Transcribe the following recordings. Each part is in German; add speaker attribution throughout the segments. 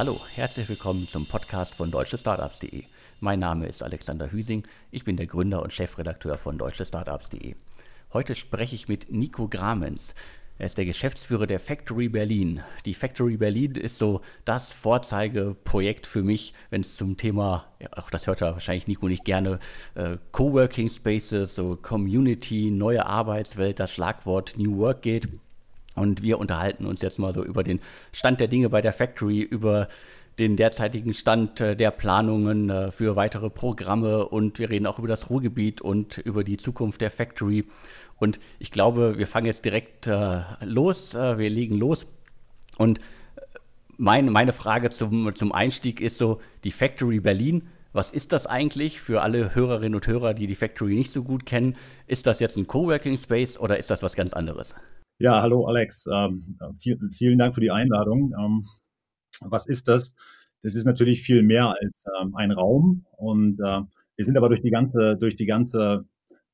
Speaker 1: Hallo, herzlich willkommen zum Podcast von deutschestartups.de. Mein Name ist Alexander Hüsing, ich bin der Gründer und Chefredakteur von deutschestartups.de. Heute spreche ich mit Nico Gramens. Er ist der Geschäftsführer der Factory Berlin. Die Factory Berlin ist so das Vorzeigeprojekt für mich, wenn es zum Thema, ja, auch das hört er wahrscheinlich Nico nicht gerne, äh, Coworking Spaces, so Community, neue Arbeitswelt, das Schlagwort New Work geht. Und wir unterhalten uns jetzt mal so über den Stand der Dinge bei der Factory, über den derzeitigen Stand äh, der Planungen äh, für weitere Programme und wir reden auch über das Ruhrgebiet und über die Zukunft der Factory. Und ich glaube, wir fangen jetzt direkt äh, los, wir legen los. Und meine, meine Frage zum, zum Einstieg ist so, die Factory Berlin, was ist das eigentlich für alle Hörerinnen und Hörer, die die Factory nicht so gut kennen? Ist das jetzt ein Coworking Space oder ist das was ganz anderes?
Speaker 2: Ja, hallo Alex. Ähm, vielen, vielen Dank für die Einladung. Ähm, was ist das? Das ist natürlich viel mehr als ähm, ein Raum. Und äh, wir sind aber durch die ganze, durch die ganze,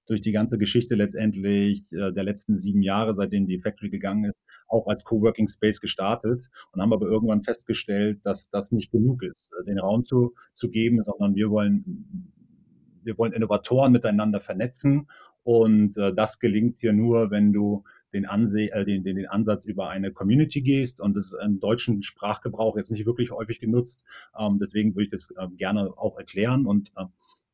Speaker 2: durch die ganze Geschichte letztendlich äh, der letzten sieben Jahre, seitdem die Factory gegangen ist, auch als Coworking Space gestartet und haben aber irgendwann festgestellt, dass das nicht genug ist, äh, den Raum zu, zu geben, sondern wir wollen, wir wollen Innovatoren miteinander vernetzen. Und äh, das gelingt hier nur, wenn du den, Anse äh, den, den, den Ansatz über eine Community gehst und das ist im deutschen Sprachgebrauch jetzt nicht wirklich häufig genutzt. Ähm, deswegen würde ich das äh, gerne auch erklären. Und äh,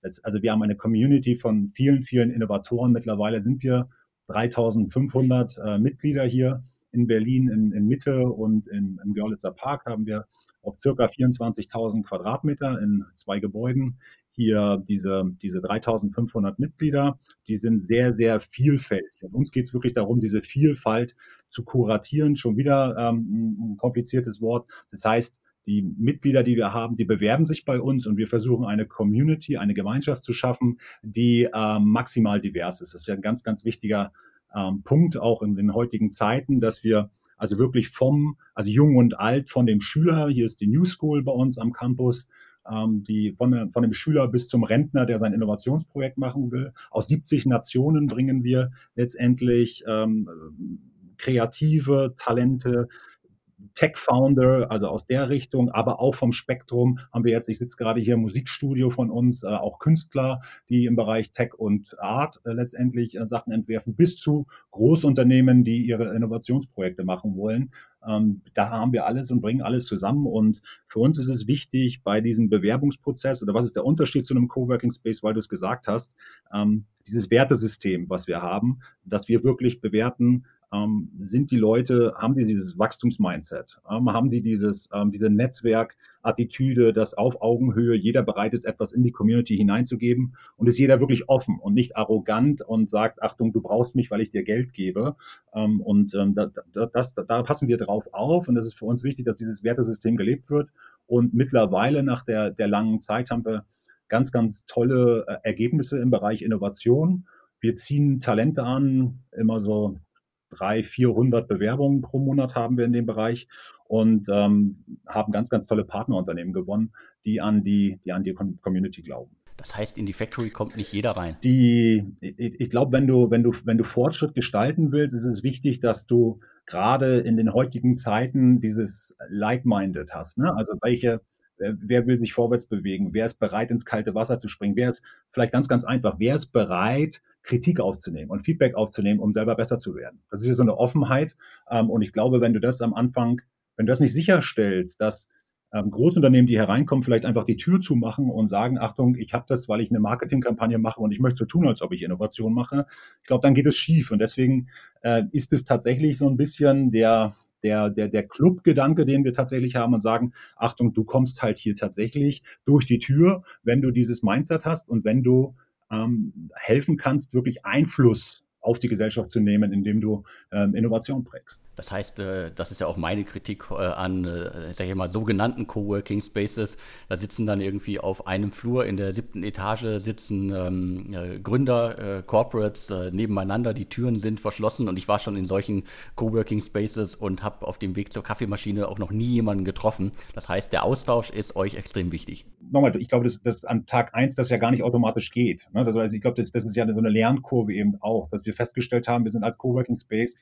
Speaker 2: das, also wir haben eine Community von vielen, vielen Innovatoren. Mittlerweile sind wir 3500 äh, Mitglieder hier in Berlin in, in Mitte und in, im Görlitzer Park haben wir auf circa 24.000 Quadratmeter in zwei Gebäuden hier diese, diese 3500 Mitglieder, die sind sehr, sehr vielfältig. Und uns geht es wirklich darum, diese Vielfalt zu kuratieren. Schon wieder ähm, ein kompliziertes Wort. Das heißt, die Mitglieder, die wir haben, die bewerben sich bei uns und wir versuchen eine Community, eine Gemeinschaft zu schaffen, die ähm, maximal divers ist. Das ist ja ein ganz, ganz wichtiger ähm, Punkt auch in den heutigen Zeiten, dass wir also wirklich vom, also jung und alt, von dem Schüler, hier ist die New School bei uns am Campus, ähm, die von, von dem Schüler bis zum Rentner, der sein Innovationsprojekt machen will. Aus 70 Nationen bringen wir letztendlich ähm, kreative Talente, Tech-Founder, also aus der Richtung, aber auch vom Spektrum haben wir jetzt, ich sitze gerade hier im Musikstudio von uns, äh, auch Künstler, die im Bereich Tech und Art äh, letztendlich äh, Sachen entwerfen, bis zu Großunternehmen, die ihre Innovationsprojekte machen wollen. Ähm, da haben wir alles und bringen alles zusammen. Und für uns ist es wichtig bei diesem Bewerbungsprozess oder was ist der Unterschied zu einem Coworking Space, weil du es gesagt hast, ähm, dieses Wertesystem, was wir haben, dass wir wirklich bewerten, ähm, sind die Leute, haben die dieses Wachstumsmindset, ähm, haben die dieses, ähm, diese Netzwerkattitüde, dass auf Augenhöhe jeder bereit ist, etwas in die Community hineinzugeben und ist jeder wirklich offen und nicht arrogant und sagt, Achtung, du brauchst mich, weil ich dir Geld gebe. Ähm, und ähm, da, da, das, da passen wir drauf auf und es ist für uns wichtig, dass dieses Wertesystem gelebt wird. Und mittlerweile nach der, der langen Zeit haben wir ganz, ganz tolle äh, Ergebnisse im Bereich Innovation. Wir ziehen Talente an, immer so 300, 400 Bewerbungen pro Monat haben wir in dem Bereich und ähm, haben ganz, ganz tolle Partnerunternehmen gewonnen, die an die, die an die Community glauben.
Speaker 1: Das heißt, in die Factory kommt nicht jeder rein.
Speaker 2: Die, ich, ich glaube, wenn du, wenn du, wenn du Fortschritt gestalten willst, ist es wichtig, dass du gerade in den heutigen Zeiten dieses Like-Minded hast. Ne? Also welche, wer will sich vorwärts bewegen? Wer ist bereit, ins kalte Wasser zu springen? Wer ist vielleicht ganz, ganz einfach, wer ist bereit, Kritik aufzunehmen und Feedback aufzunehmen, um selber besser zu werden? Das ist ja so eine Offenheit. Ähm, und ich glaube, wenn du das am Anfang, wenn du das nicht sicherstellst, dass ähm, Großunternehmen, die hereinkommen, vielleicht einfach die Tür zumachen und sagen, Achtung, ich habe das, weil ich eine Marketingkampagne mache und ich möchte so tun, als ob ich Innovation mache. Ich glaube, dann geht es schief. Und deswegen äh, ist es tatsächlich so ein bisschen der, der, der, der Clubgedanke, den wir tatsächlich haben und sagen, Achtung, du kommst halt hier tatsächlich durch die Tür, wenn du dieses Mindset hast und wenn du ähm, helfen kannst, wirklich Einfluss auf die Gesellschaft zu nehmen, indem du ähm, Innovation prägst.
Speaker 1: Das heißt, äh, das ist ja auch meine Kritik äh, an, äh, sag ich mal, sogenannten Coworking Spaces. Da sitzen dann irgendwie auf einem Flur in der siebten Etage sitzen ähm, äh, Gründer, äh, Corporates äh, nebeneinander, die Türen sind verschlossen und ich war schon in solchen Coworking Spaces und habe auf dem Weg zur Kaffeemaschine auch noch nie jemanden getroffen. Das heißt, der Austausch ist euch extrem wichtig.
Speaker 2: Nochmal, ich glaube, dass, dass an Tag eins das ja gar nicht automatisch geht. Ne? Das heißt, ich glaube, das, das ist ja so eine Lernkurve eben auch, dass wir festgestellt haben, wir sind als Coworking Space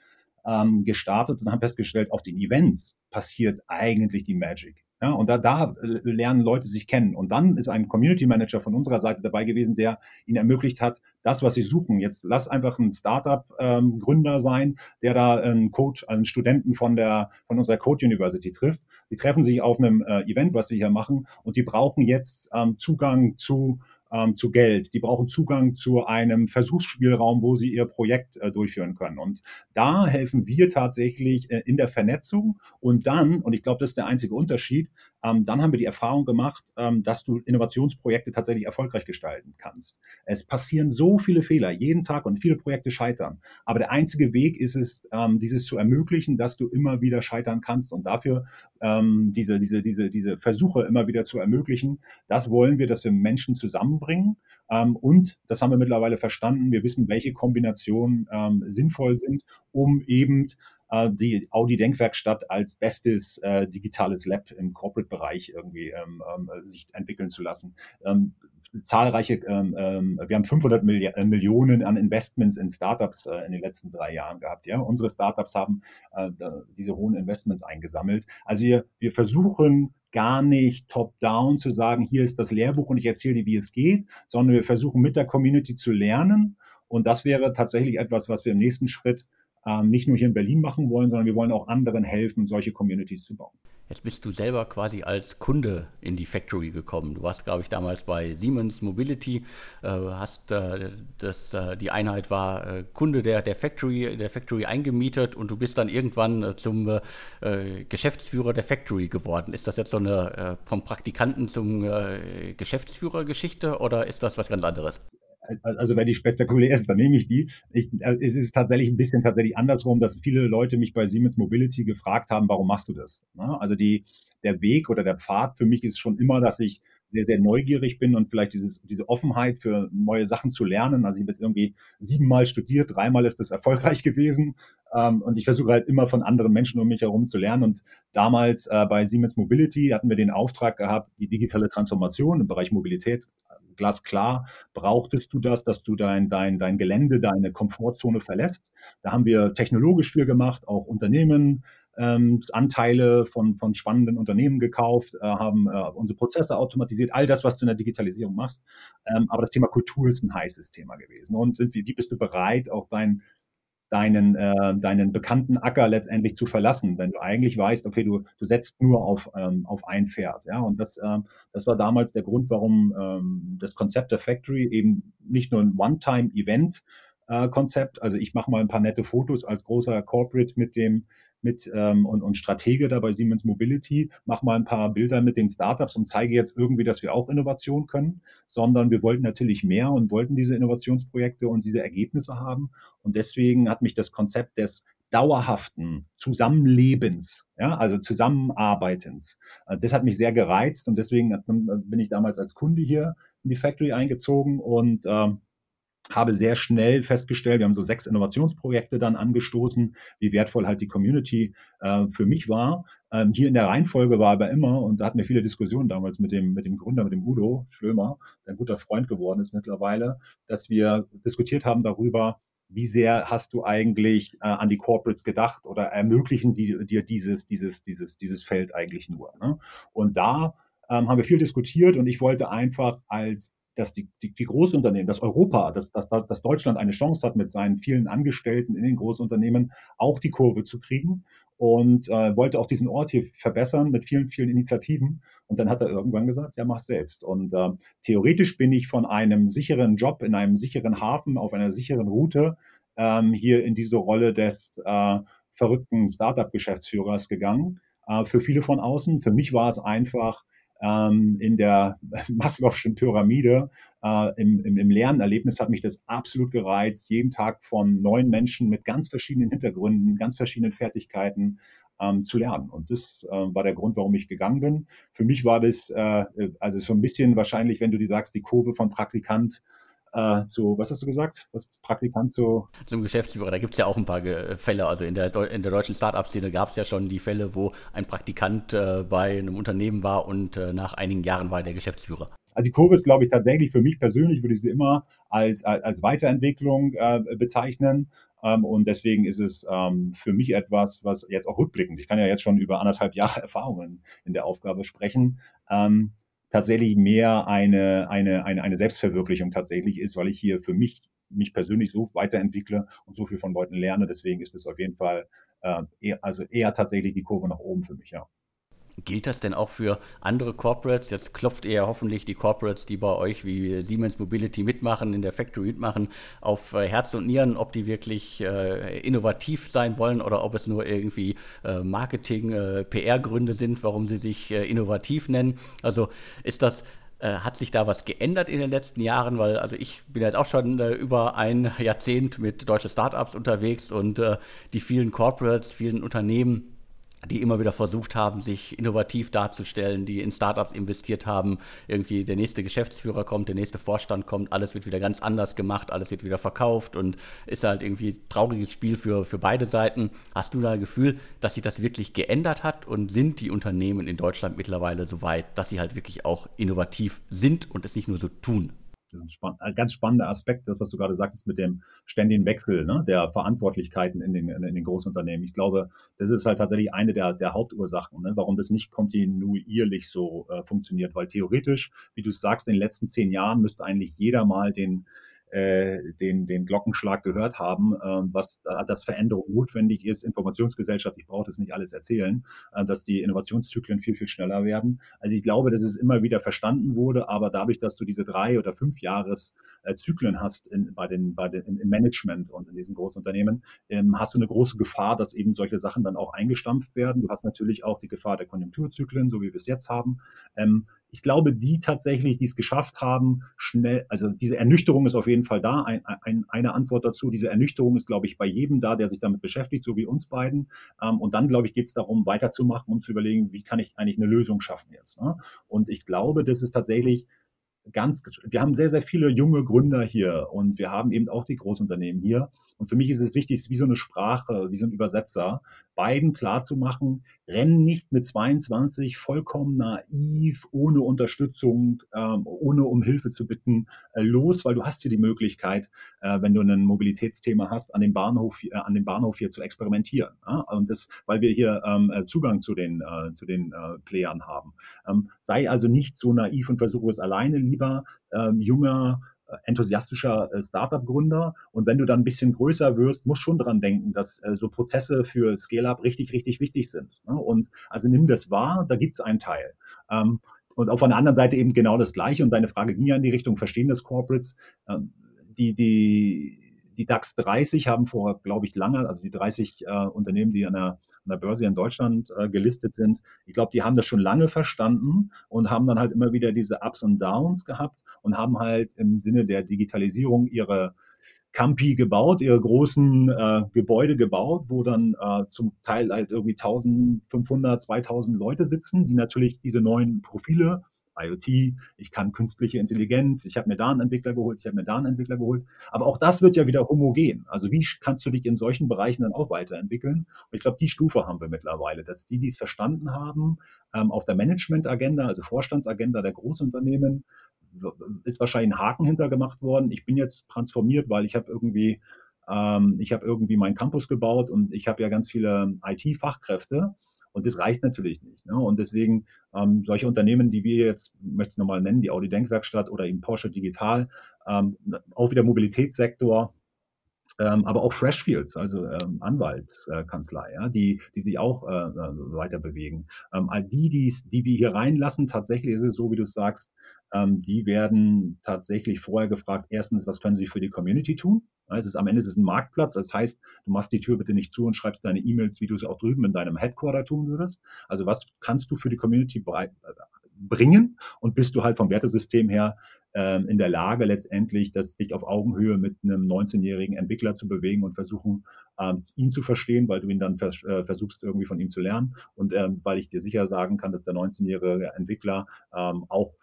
Speaker 2: ähm, gestartet und haben festgestellt, auf den Events passiert eigentlich die Magic. Ja, und da, da lernen Leute sich kennen. Und dann ist ein Community Manager von unserer Seite dabei gewesen, der ihnen ermöglicht hat, das, was sie suchen. Jetzt lass einfach ein Startup-Gründer ähm, sein, der da einen Coach, einen Studenten von der, von unserer Code University trifft. Die treffen sich auf einem äh, Event, was wir hier machen, und die brauchen jetzt ähm, Zugang zu ähm, zu Geld. Die brauchen Zugang zu einem Versuchsspielraum, wo sie ihr Projekt äh, durchführen können. Und da helfen wir tatsächlich äh, in der Vernetzung. Und dann, und ich glaube, das ist der einzige Unterschied, ähm, dann haben wir die Erfahrung gemacht, ähm, dass du Innovationsprojekte tatsächlich erfolgreich gestalten kannst. Es passieren so viele Fehler jeden Tag und viele Projekte scheitern. Aber der einzige Weg ist es, ähm, dieses zu ermöglichen, dass du immer wieder scheitern kannst und dafür ähm, diese, diese, diese, diese Versuche immer wieder zu ermöglichen. Das wollen wir, dass wir Menschen zusammenbringen. Ähm, und das haben wir mittlerweile verstanden. Wir wissen, welche Kombinationen ähm, sinnvoll sind, um eben äh, die Audi Denkwerkstatt als bestes äh, digitales Lab im Corporate-Bereich irgendwie ähm, ähm, sich entwickeln zu lassen. Ähm, zahlreiche, ähm, ähm, wir haben 500 Milli äh, Millionen an Investments in Startups äh, in den letzten drei Jahren gehabt. Ja, unsere Startups haben äh, diese hohen Investments eingesammelt. Also wir, wir versuchen gar nicht top-down zu sagen, hier ist das Lehrbuch und ich erzähle dir, wie es geht, sondern wir versuchen mit der Community zu lernen. Und das wäre tatsächlich etwas, was wir im nächsten Schritt ähm, nicht nur hier in Berlin machen wollen, sondern wir wollen auch anderen helfen, solche Communities zu bauen.
Speaker 1: Jetzt bist du selber quasi als Kunde in die Factory gekommen. Du warst, glaube ich, damals bei Siemens Mobility, äh, hast äh, das, äh, die Einheit war äh, Kunde der, der Factory, der Factory eingemietet und du bist dann irgendwann äh, zum äh, Geschäftsführer der Factory geworden. Ist das jetzt so eine vom Praktikanten zum Geschäftsführer Geschichte oder ist das was ganz anderes?
Speaker 2: Also wenn die spektakulär ist, dann nehme ich die. Ich, äh, es ist tatsächlich ein bisschen tatsächlich andersrum, dass viele Leute mich bei Siemens Mobility gefragt haben, warum machst du das? Ne? Also die, der Weg oder der Pfad für mich ist schon immer, dass ich sehr, sehr neugierig bin und vielleicht dieses, diese Offenheit für neue Sachen zu lernen. Also ich habe jetzt irgendwie siebenmal studiert, dreimal ist das erfolgreich gewesen. Ähm, und ich versuche halt immer von anderen Menschen um mich herum zu lernen. Und damals äh, bei Siemens Mobility hatten wir den Auftrag gehabt, die digitale Transformation im Bereich Mobilität glasklar, brauchtest du das, dass du dein, dein, dein Gelände, deine Komfortzone verlässt. Da haben wir technologisch viel gemacht, auch Unternehmen, ähm, Anteile von, von spannenden Unternehmen gekauft, äh, haben äh, unsere Prozesse automatisiert, all das, was du in der Digitalisierung machst. Ähm, aber das Thema Kultur ist ein heißes Thema gewesen. Und sind, wie, wie bist du bereit, auch dein, deinen, äh, deinen bekannten Acker letztendlich zu verlassen, wenn du eigentlich weißt, okay, du, du setzt nur auf, ähm, auf ein Pferd. Ja? Und das, ähm, das war damals der Grund, warum ähm, das Konzept der Factory eben nicht nur ein One-Time-Event äh, Konzept. Also ich mache mal ein paar nette Fotos als großer Corporate mit dem mit ähm, und, und Stratege da bei Siemens Mobility, mache mal ein paar Bilder mit den Startups und zeige jetzt irgendwie, dass wir auch Innovation können, sondern wir wollten natürlich mehr und wollten diese Innovationsprojekte und diese Ergebnisse haben. Und deswegen hat mich das Konzept des dauerhaften Zusammenlebens, ja, also Zusammenarbeitens. Äh, das hat mich sehr gereizt und deswegen bin ich damals als Kunde hier in die Factory eingezogen und äh, habe sehr schnell festgestellt, wir haben so sechs Innovationsprojekte dann angestoßen, wie wertvoll halt die Community äh, für mich war. Ähm, hier in der Reihenfolge war aber immer, und da hatten wir viele Diskussionen damals mit dem, mit dem Gründer, mit dem Udo Schlömer, der ein guter Freund geworden ist mittlerweile, dass wir diskutiert haben darüber, wie sehr hast du eigentlich äh, an die Corporates gedacht oder ermöglichen die dir dieses, dieses, dieses, dieses Feld eigentlich nur? Ne? Und da ähm, haben wir viel diskutiert und ich wollte einfach als dass die, die, die Großunternehmen, dass Europa, dass, dass, dass Deutschland eine Chance hat, mit seinen vielen Angestellten in den Großunternehmen auch die Kurve zu kriegen und äh, wollte auch diesen Ort hier verbessern mit vielen, vielen Initiativen. Und dann hat er irgendwann gesagt, ja, mach selbst. Und äh, theoretisch bin ich von einem sicheren Job in einem sicheren Hafen auf einer sicheren Route ähm, hier in diese Rolle des äh, verrückten Startup-Geschäftsführers gegangen. Äh, für viele von außen. Für mich war es einfach ähm, in der Maslow'schen Pyramide, äh, im, im, im Lernerlebnis hat mich das absolut gereizt, jeden Tag von neuen Menschen mit ganz verschiedenen Hintergründen, ganz verschiedenen Fertigkeiten ähm, zu lernen. Und das äh, war der Grund, warum ich gegangen bin. Für mich war das äh, also so ein bisschen wahrscheinlich, wenn du die sagst, die Kurve von Praktikant äh, zu, was hast du gesagt? Was Praktikant zu.
Speaker 1: Zum Geschäftsführer, da gibt es ja auch ein paar Fälle. Also in der, in der deutschen Start-up-Szene gab es ja schon die Fälle, wo ein Praktikant äh, bei einem Unternehmen war und äh, nach einigen Jahren war er der Geschäftsführer.
Speaker 2: Also die Kurve ist, glaube ich, tatsächlich für mich persönlich, würde ich sie immer als, als, als Weiterentwicklung äh, bezeichnen. Ähm, und deswegen ist es ähm, für mich etwas, was jetzt auch rückblickend, ich kann ja jetzt schon über anderthalb Jahre Erfahrungen in der Aufgabe sprechen, ähm, tatsächlich mehr eine, eine, eine, eine Selbstverwirklichung tatsächlich ist, weil ich hier für mich mich persönlich so weiterentwickle und so viel von Leuten lerne. Deswegen ist es auf jeden Fall äh, eher, also eher tatsächlich die Kurve nach oben für mich, ja.
Speaker 1: Gilt das denn auch für andere Corporates? Jetzt klopft ihr ja hoffentlich die Corporates, die bei euch wie Siemens Mobility mitmachen, in der Factory mitmachen, auf äh, Herz und Nieren, ob die wirklich äh, innovativ sein wollen oder ob es nur irgendwie äh, Marketing, äh, sind, warum sie sich äh, innovativ nennen. Also ist das hat sich da was geändert in den letzten Jahren? Weil also ich bin jetzt auch schon äh, über ein Jahrzehnt mit deutschen Startups unterwegs und äh, die vielen Corporates, vielen Unternehmen die immer wieder versucht haben, sich innovativ darzustellen, die in Startups investiert haben. Irgendwie der nächste Geschäftsführer kommt, der nächste Vorstand kommt, alles wird wieder ganz anders gemacht, alles wird wieder verkauft und ist halt irgendwie ein trauriges Spiel für, für beide Seiten. Hast du da ein Gefühl, dass sich das wirklich geändert hat und sind die Unternehmen in Deutschland mittlerweile so weit, dass sie halt wirklich auch innovativ sind und es nicht nur so tun?
Speaker 2: Das ist ein, spann ein, ganz spannender Aspekt, das, was du gerade sagtest mit dem ständigen Wechsel ne, der Verantwortlichkeiten in den, in, den Großunternehmen. Ich glaube, das ist halt tatsächlich eine der, der Hauptursachen, ne, warum das nicht kontinuierlich so äh, funktioniert. Weil theoretisch, wie du sagst, in den letzten zehn Jahren müsste eigentlich jeder mal den äh, den, den Glockenschlag gehört haben, äh, was da, dass Veränderung notwendig ist. Informationsgesellschaft, ich brauche das nicht alles erzählen, äh, dass die Innovationszyklen viel, viel schneller werden. Also ich glaube, dass es immer wieder verstanden wurde, aber dadurch, dass du diese drei oder fünf Jahreszyklen äh, hast in, bei den, bei den, im Management und in diesen Großunternehmen, ähm, hast du eine große Gefahr, dass eben solche Sachen dann auch eingestampft werden. Du hast natürlich auch die Gefahr der Konjunkturzyklen, so wie wir es jetzt haben. Ich glaube, die tatsächlich, die es geschafft haben, schnell, also diese Ernüchterung ist auf jeden Fall da. Ein, ein, eine Antwort dazu. Diese Ernüchterung ist, glaube ich, bei jedem da, der sich damit beschäftigt, so wie uns beiden. Ähm, und dann, glaube ich, geht es darum, weiterzumachen und zu überlegen, wie kann ich eigentlich eine Lösung schaffen jetzt. Ne? Und ich glaube, das ist tatsächlich ganz, wir haben sehr, sehr viele junge Gründer hier und wir haben eben auch die Großunternehmen hier. Und für mich ist es wichtig, wie so eine Sprache, wie so ein Übersetzer, beiden klarzumachen, rennen nicht mit 22 vollkommen naiv, ohne Unterstützung, ähm, ohne um Hilfe zu bitten, äh, los, weil du hast hier die Möglichkeit, äh, wenn du ein Mobilitätsthema hast, an dem Bahnhof, äh, an dem Bahnhof hier zu experimentieren. Ja? Und das, weil wir hier ähm, äh, Zugang zu den, äh, zu den äh, Playern haben. Ähm, sei also nicht so naiv und versuche es alleine, lieber ähm, junger, enthusiastischer äh, Startup-Gründer. Und wenn du dann ein bisschen größer wirst, musst schon dran denken, dass äh, so Prozesse für Scale-Up richtig, richtig wichtig sind. Ne? Und also nimm das wahr, da gibt es einen Teil. Ähm, und auf der anderen Seite eben genau das Gleiche. Und deine Frage ging ja in die Richtung, verstehen das Corporates? Ähm, die, die, die DAX 30 haben vor, glaube ich, lange, also die 30 äh, Unternehmen, die an der der Börse in Deutschland äh, gelistet sind. Ich glaube, die haben das schon lange verstanden und haben dann halt immer wieder diese Ups und Downs gehabt und haben halt im Sinne der Digitalisierung ihre Campi gebaut, ihre großen äh, Gebäude gebaut, wo dann äh, zum Teil halt irgendwie 1500, 2000 Leute sitzen, die natürlich diese neuen Profile IoT, ich kann künstliche Intelligenz, ich habe mir da einen Entwickler geholt, ich habe mir da einen Entwickler geholt. Aber auch das wird ja wieder homogen. Also wie kannst du dich in solchen Bereichen dann auch weiterentwickeln? Und ich glaube, die Stufe haben wir mittlerweile, dass die, die es verstanden haben, ähm, auf der Management-Agenda, also Vorstandsagenda der Großunternehmen, ist wahrscheinlich ein Haken hintergemacht worden. Ich bin jetzt transformiert, weil ich habe irgendwie ähm, ich habe irgendwie meinen Campus gebaut und ich habe ja ganz viele IT-Fachkräfte und das reicht natürlich nicht. Ne? Und deswegen ähm, solche Unternehmen, die wir jetzt, möchte ich nochmal nennen, die Audi Denkwerkstatt oder eben Porsche Digital, ähm, auch wieder Mobilitätssektor, ähm, aber auch Freshfields, also ähm, Anwaltskanzlei, ja, die, die sich auch äh, äh weiter bewegen. Ähm, all die, die's, die wir hier reinlassen, tatsächlich ist es so, wie du sagst, ähm, die werden tatsächlich vorher gefragt, erstens, was können sie für die Community tun? Es ist am Ende ist es ein Marktplatz. Das heißt, du machst die Tür bitte nicht zu und schreibst deine E-Mails, wie du es auch drüben in deinem Headquarter tun würdest. Also was kannst du für die Community bringen und bist du halt vom Wertesystem her ähm, in der Lage letztendlich, das dich auf Augenhöhe mit einem 19-jährigen Entwickler zu bewegen und versuchen, ähm, ihn zu verstehen, weil du ihn dann vers äh, versuchst, irgendwie von ihm zu lernen. Und ähm, weil ich dir sicher sagen kann, dass der 19-jährige Entwickler auch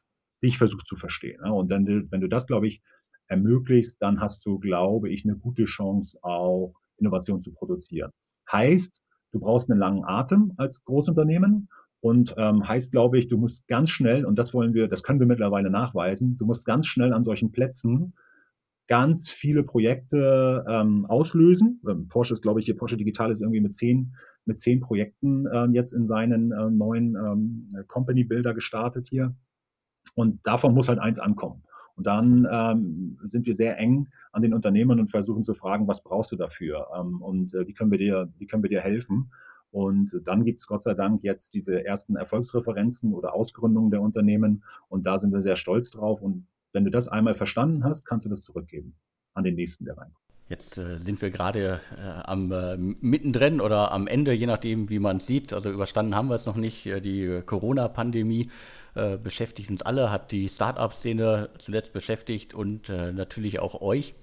Speaker 2: dich versucht zu verstehen. Ne? Und dann, wenn du das, glaube ich, ermöglichst, dann hast du, glaube ich, eine gute Chance, auch Innovation zu produzieren. Heißt, du brauchst einen langen Atem als Großunternehmen und ähm, heißt, glaube ich, du musst ganz schnell, und das wollen wir, das können wir mittlerweile nachweisen, du musst ganz schnell an solchen Plätzen ganz viele Projekte ähm, auslösen. Ähm, Porsche ist, glaube ich, hier Porsche Digital ist irgendwie mit zehn, mit zehn Projekten ähm, jetzt in seinen äh, neuen ähm, Company Builder gestartet hier. Und davon muss halt eins ankommen. Und dann ähm, sind wir sehr eng an den Unternehmen und versuchen zu fragen, was brauchst du dafür ähm, und äh, wie können wir dir, wie können wir dir helfen? Und dann gibt es Gott sei Dank jetzt diese ersten Erfolgsreferenzen oder Ausgründungen der Unternehmen. Und da sind wir sehr stolz drauf. Und wenn du das einmal verstanden hast, kannst du das zurückgeben an den nächsten, der reinkommt.
Speaker 1: Jetzt äh, sind wir gerade äh, am äh, mittendrin oder am Ende, je nachdem, wie man es sieht. Also überstanden haben wir es noch nicht. Äh, die Corona-Pandemie äh, beschäftigt uns alle, hat die Start-up-Szene zuletzt beschäftigt und äh, natürlich auch euch.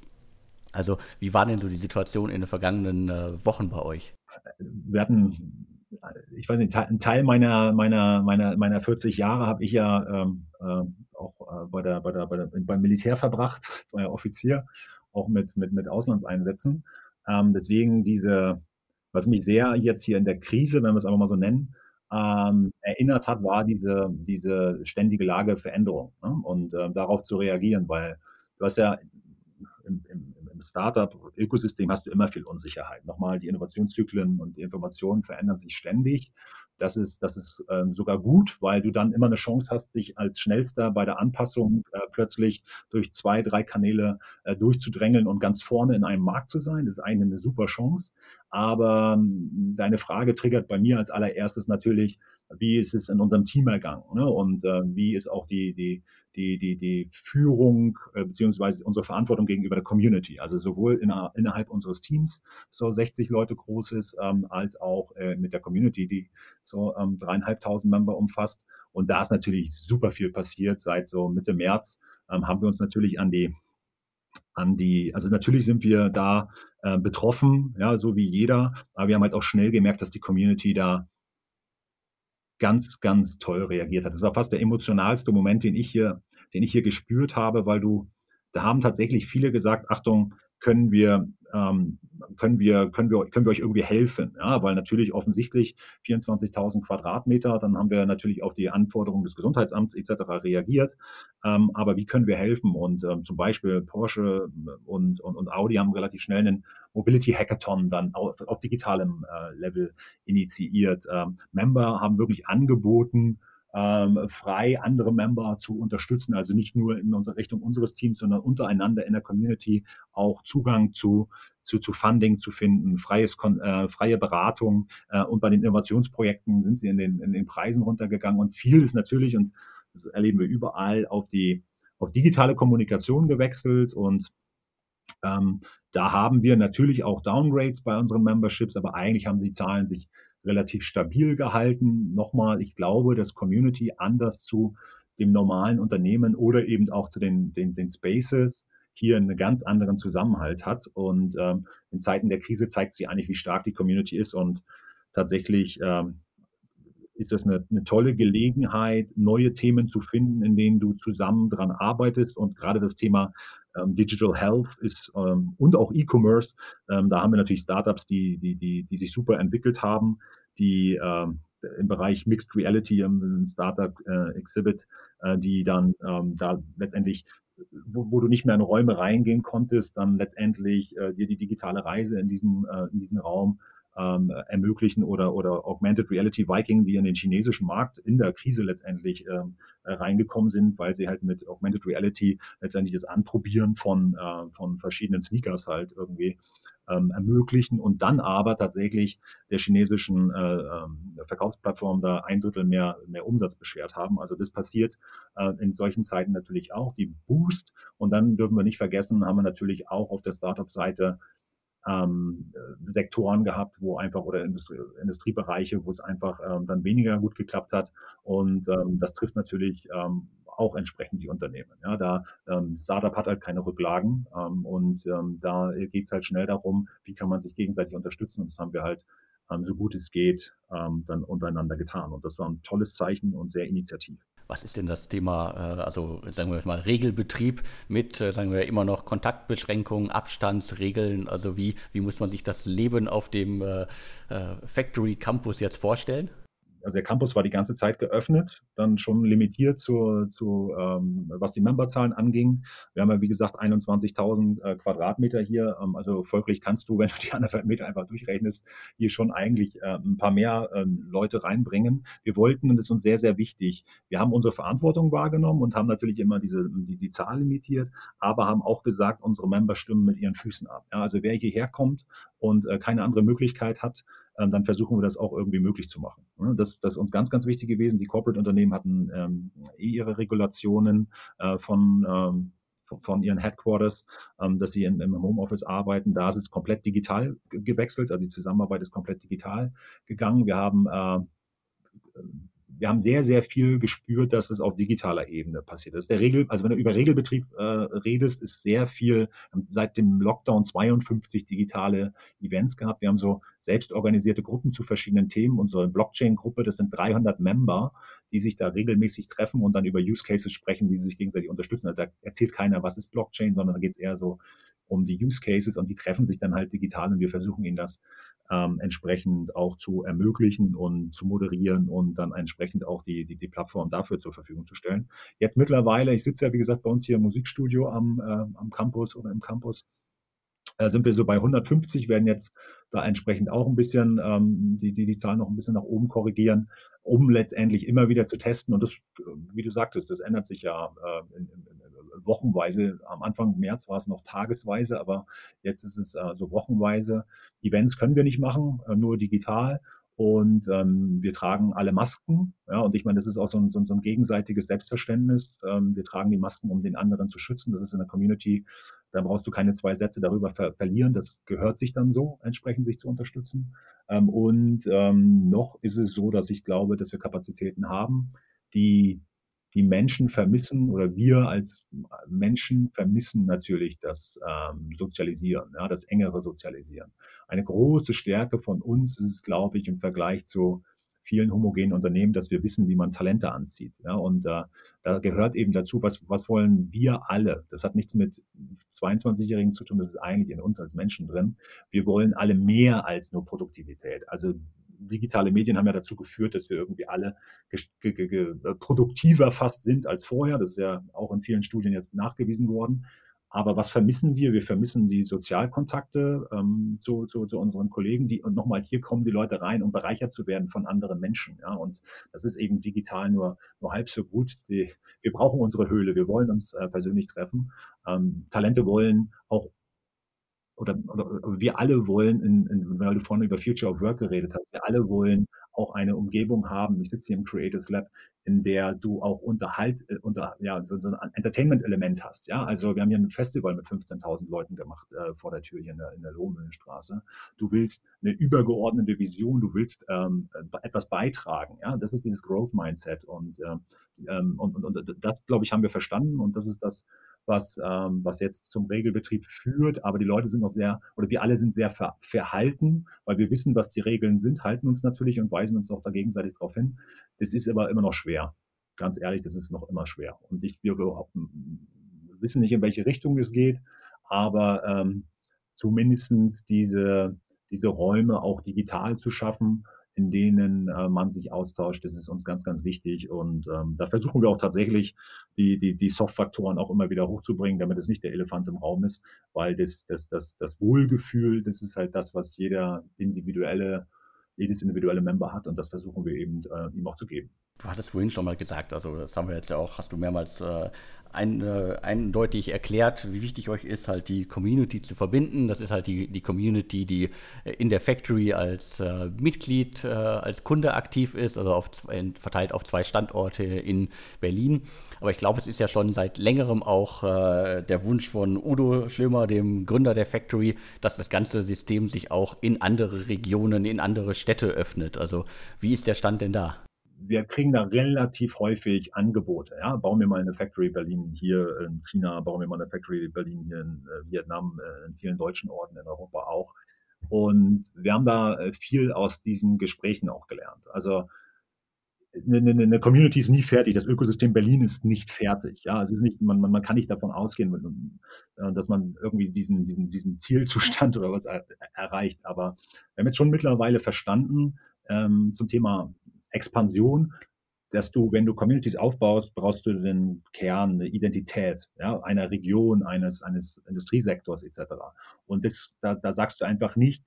Speaker 1: Also wie war denn so die Situation in den vergangenen Wochen bei euch?
Speaker 2: Wir hatten ich weiß nicht, ein Teil meiner, meiner, meiner, meiner 40 Jahre habe ich ja ähm, äh, auch äh, bei der, bei der, bei der, beim Militär verbracht, war ja Offizier, auch mit, mit, mit Auslandseinsätzen. Ähm, deswegen diese, was mich sehr jetzt hier in der Krise, wenn wir es einfach mal so nennen, ähm, erinnert hat, war diese, diese ständige Lageveränderung ne? und äh, darauf zu reagieren, weil du hast ja im, im, im Startup-Ökosystem hast du immer viel Unsicherheit. Nochmal, die Innovationszyklen und die Informationen verändern sich ständig. Das ist, das ist ähm, sogar gut, weil du dann immer eine Chance hast, dich als schnellster bei der Anpassung äh, plötzlich durch zwei, drei Kanäle äh, durchzudrängeln und ganz vorne in einem Markt zu sein. Das ist eigentlich eine super Chance. Aber ähm, deine Frage triggert bei mir als allererstes natürlich, wie ist es in unserem Team ergangen ne? und äh, wie ist auch die, die, die, die, die Führung äh, beziehungsweise unsere Verantwortung gegenüber der Community, also sowohl in, innerhalb unseres Teams, so 60 Leute groß ist, ähm, als auch äh, mit der Community, die so ähm, dreieinhalbtausend Member umfasst. Und da ist natürlich super viel passiert. Seit so Mitte März ähm, haben wir uns natürlich an die an die, also natürlich sind wir da äh, betroffen, ja, so wie jeder, aber wir haben halt auch schnell gemerkt, dass die Community da ganz, ganz toll reagiert hat. Das war fast der emotionalste Moment, den ich hier, den ich hier gespürt habe, weil du, da haben tatsächlich viele gesagt, Achtung, können wir, ähm, können wir, können wir, können wir euch irgendwie helfen? Ja, weil natürlich offensichtlich 24.000 Quadratmeter, dann haben wir natürlich auf die Anforderungen des Gesundheitsamts etc. reagiert. Ähm, aber wie können wir helfen? Und ähm, zum Beispiel Porsche und, und, und Audi haben relativ schnell einen Mobility Hackathon dann auf, auf digitalem äh, Level initiiert. Ähm, Member haben wirklich angeboten, ähm, frei andere Member zu unterstützen, also nicht nur in unserer Richtung unseres Teams, sondern untereinander in der Community auch Zugang zu zu, zu Funding zu finden, freies, äh, freie Beratung. Äh, und bei den Innovationsprojekten sind sie in den, in den Preisen runtergegangen. Und viel ist natürlich, und das erleben wir überall, auf die auf digitale Kommunikation gewechselt. Und ähm, da haben wir natürlich auch Downgrades bei unseren Memberships, aber eigentlich haben die Zahlen sich relativ stabil gehalten. Nochmal, ich glaube, dass Community anders zu dem normalen Unternehmen oder eben auch zu den, den, den Spaces hier einen ganz anderen Zusammenhalt hat. Und ähm, in Zeiten der Krise zeigt sich eigentlich, wie stark die Community ist. Und tatsächlich ähm, ist das eine, eine tolle Gelegenheit, neue Themen zu finden, in denen du zusammen dran arbeitest. Und gerade das Thema Digital Health ist ähm, und auch E-Commerce, ähm, da haben wir natürlich Startups, die, die, die, die sich super entwickelt haben, die ähm, im Bereich Mixed Reality, im Startup äh, Exhibit, äh, die dann ähm, da letztendlich wo, wo, du nicht mehr in Räume reingehen konntest, dann letztendlich äh, dir die digitale Reise in diesem, äh, in diesem Raum ähm, ermöglichen oder, oder Augmented Reality Viking, die in den chinesischen Markt in der Krise letztendlich ähm, äh, reingekommen sind, weil sie halt mit Augmented Reality letztendlich das Anprobieren von, äh, von verschiedenen Sneakers halt irgendwie ähm, ermöglichen und dann aber tatsächlich der chinesischen äh, ähm, Verkaufsplattform da ein Drittel mehr, mehr Umsatz beschert haben. Also das passiert äh, in solchen Zeiten natürlich auch, die Boost. Und dann dürfen wir nicht vergessen, haben wir natürlich auch auf der Startup-Seite ähm, Sektoren gehabt, wo einfach oder Industrie, Industriebereiche, wo es einfach ähm, dann weniger gut geklappt hat. Und ähm, das trifft natürlich ähm, auch entsprechend die Unternehmen. Ja, da ähm, Startup hat halt keine Rücklagen ähm, und ähm, da geht es halt schnell darum, wie kann man sich gegenseitig unterstützen. Und das haben wir halt ähm, so gut es geht ähm, dann untereinander getan. Und das war ein tolles Zeichen und sehr initiativ.
Speaker 1: Was ist denn das Thema, äh, also sagen wir mal Regelbetrieb mit, äh, sagen wir immer noch Kontaktbeschränkungen, Abstandsregeln? Also wie, wie muss man sich das Leben auf dem äh, Factory Campus jetzt vorstellen?
Speaker 2: Also der Campus war die ganze Zeit geöffnet, dann schon limitiert zu, zu ähm, was die Memberzahlen anging. Wir haben ja, wie gesagt, 21.000 äh, Quadratmeter hier. Ähm, also folglich kannst du, wenn du die anderthalb Meter einfach durchrechnest, hier schon eigentlich äh, ein paar mehr ähm, Leute reinbringen. Wir wollten, und das ist uns sehr, sehr wichtig, wir haben unsere Verantwortung wahrgenommen und haben natürlich immer diese, die, die Zahl limitiert, aber haben auch gesagt, unsere Member stimmen mit ihren Füßen ab. Ja, also wer hierher kommt und äh, keine andere Möglichkeit hat, dann versuchen wir das auch irgendwie möglich zu machen. Ne? Das, das ist uns ganz, ganz wichtig gewesen. Die Corporate-Unternehmen hatten ähm, eh ihre Regulationen äh, von, ähm, von ihren Headquarters, ähm, dass sie im Homeoffice arbeiten. Da ist es komplett digital gewechselt, also die Zusammenarbeit ist komplett digital gegangen. Wir haben äh, wir haben sehr, sehr viel gespürt, dass es auf digitaler Ebene passiert ist. Der Regel, also wenn du über Regelbetrieb äh, redest, ist sehr viel ähm, seit dem Lockdown 52 digitale Events gehabt. Wir haben so selbstorganisierte Gruppen zu verschiedenen Themen. Unsere Blockchain-Gruppe, das sind 300 Member, die sich da regelmäßig treffen und dann über Use Cases sprechen, wie sie sich gegenseitig unterstützen. Also da erzählt keiner, was ist Blockchain, sondern da geht es eher so um die Use Cases und die treffen sich dann halt digital und wir versuchen ihnen das ähm, entsprechend auch zu ermöglichen und zu moderieren und dann entsprechend auch die, die, die Plattform dafür zur Verfügung zu stellen. Jetzt mittlerweile, ich sitze ja wie gesagt bei uns hier im Musikstudio am, äh, am Campus oder im Campus, äh, sind wir so bei 150, werden jetzt da entsprechend auch ein bisschen ähm, die, die, die Zahlen noch ein bisschen nach oben korrigieren, um letztendlich immer wieder zu testen. Und das, wie du sagtest, das ändert sich ja äh, in, in wochenweise. Am Anfang März war es noch tagesweise, aber jetzt ist es äh, so wochenweise. Events können wir nicht machen, äh, nur digital. Und ähm, wir tragen alle Masken. Ja, und ich meine, das ist auch so ein, so ein, so ein gegenseitiges Selbstverständnis. Ähm, wir tragen die Masken, um den anderen zu schützen. Das ist in der Community, da brauchst du keine zwei Sätze darüber ver verlieren. Das gehört sich dann so, entsprechend sich zu unterstützen. Ähm, und ähm, noch ist es so, dass ich glaube, dass wir Kapazitäten haben, die die Menschen vermissen oder wir als Menschen vermissen natürlich das ähm, Sozialisieren, ja, das engere Sozialisieren. Eine große Stärke von uns ist glaube ich, im Vergleich zu vielen homogenen Unternehmen, dass wir wissen, wie man Talente anzieht. Ja, und äh, da gehört eben dazu, was, was wollen wir alle? Das hat nichts mit 22-Jährigen zu tun, das ist eigentlich in uns als Menschen drin. Wir wollen alle mehr als nur Produktivität. Also digitale Medien haben ja dazu geführt, dass wir irgendwie alle äh, produktiver fast sind als vorher. Das ist ja auch in vielen Studien jetzt nachgewiesen worden. Aber was vermissen wir? Wir vermissen die Sozialkontakte ähm, zu, zu, zu, unseren Kollegen. Die, und nochmal, hier kommen die Leute rein, um bereichert zu werden von anderen Menschen. Ja? Und das ist eben digital nur, nur halb so gut. Die, wir brauchen unsere Höhle. Wir wollen uns äh, persönlich treffen. Ähm, Talente wollen auch oder, oder wir alle wollen, in, in, weil du vorhin über Future of Work geredet hast, wir alle wollen auch eine Umgebung haben. Ich sitze hier im Creators Lab, in der du auch Unterhalt, äh, unter, ja, so, so ein Entertainment-Element hast. Ja, also wir haben hier ein Festival mit 15.000 Leuten gemacht äh, vor der Tür hier in der, in der Lohmühlenstraße. Du willst eine übergeordnete Vision, du willst ähm, etwas beitragen. Ja, das ist dieses Growth Mindset und, ähm, und, und, und das, glaube ich, haben wir verstanden und das ist das, was, ähm, was jetzt zum Regelbetrieb führt. Aber die Leute sind noch sehr, oder wir alle sind sehr ver verhalten, weil wir wissen, was die Regeln sind, halten uns natürlich und weisen uns auch da gegenseitig darauf hin. Das ist aber immer noch schwer. Ganz ehrlich, das ist noch immer schwer. Und ich, wir wissen nicht, in welche Richtung es geht, aber ähm, zumindestens diese, diese Räume auch digital zu schaffen, in denen äh, man sich austauscht. Das ist uns ganz, ganz wichtig. Und ähm, da versuchen wir auch tatsächlich, die, die, die Soft-Faktoren auch immer wieder hochzubringen, damit es nicht der Elefant im Raum ist, weil das, das, das, das Wohlgefühl, das ist halt das, was jeder individuelle, jedes individuelle Member hat. Und das versuchen wir eben äh, ihm auch zu geben.
Speaker 1: Du hattest vorhin schon mal gesagt, also das haben wir jetzt ja auch, hast du mehrmals äh, ein, äh, eindeutig erklärt, wie wichtig euch ist, halt die Community zu verbinden. Das ist halt die, die Community, die in der Factory als äh, Mitglied, äh, als Kunde aktiv ist, also auf, verteilt auf zwei Standorte in Berlin. Aber ich glaube, es ist ja schon seit längerem auch äh, der Wunsch von Udo Schlimmer, dem Gründer der Factory, dass das ganze System sich auch in andere Regionen, in andere Städte öffnet. Also wie ist der Stand denn da?
Speaker 2: Wir kriegen da relativ häufig Angebote. Ja? Bauen wir mal eine Factory Berlin hier in China, bauen wir mal eine Factory Berlin hier in äh, Vietnam, äh, in vielen deutschen Orten in Europa auch. Und wir haben da äh, viel aus diesen Gesprächen auch gelernt. Also eine, eine, eine Community ist nie fertig. Das Ökosystem Berlin ist nicht fertig. Ja, es ist nicht, man, man, man kann nicht davon ausgehen, dass man irgendwie diesen, diesen, diesen Zielzustand oder was er, erreicht. Aber wir haben jetzt schon mittlerweile verstanden ähm, zum Thema Expansion, dass du, wenn du Communities aufbaust, brauchst du den Kern, eine Identität ja, einer Region, eines, eines Industriesektors etc. Und das, da, da sagst du einfach nicht,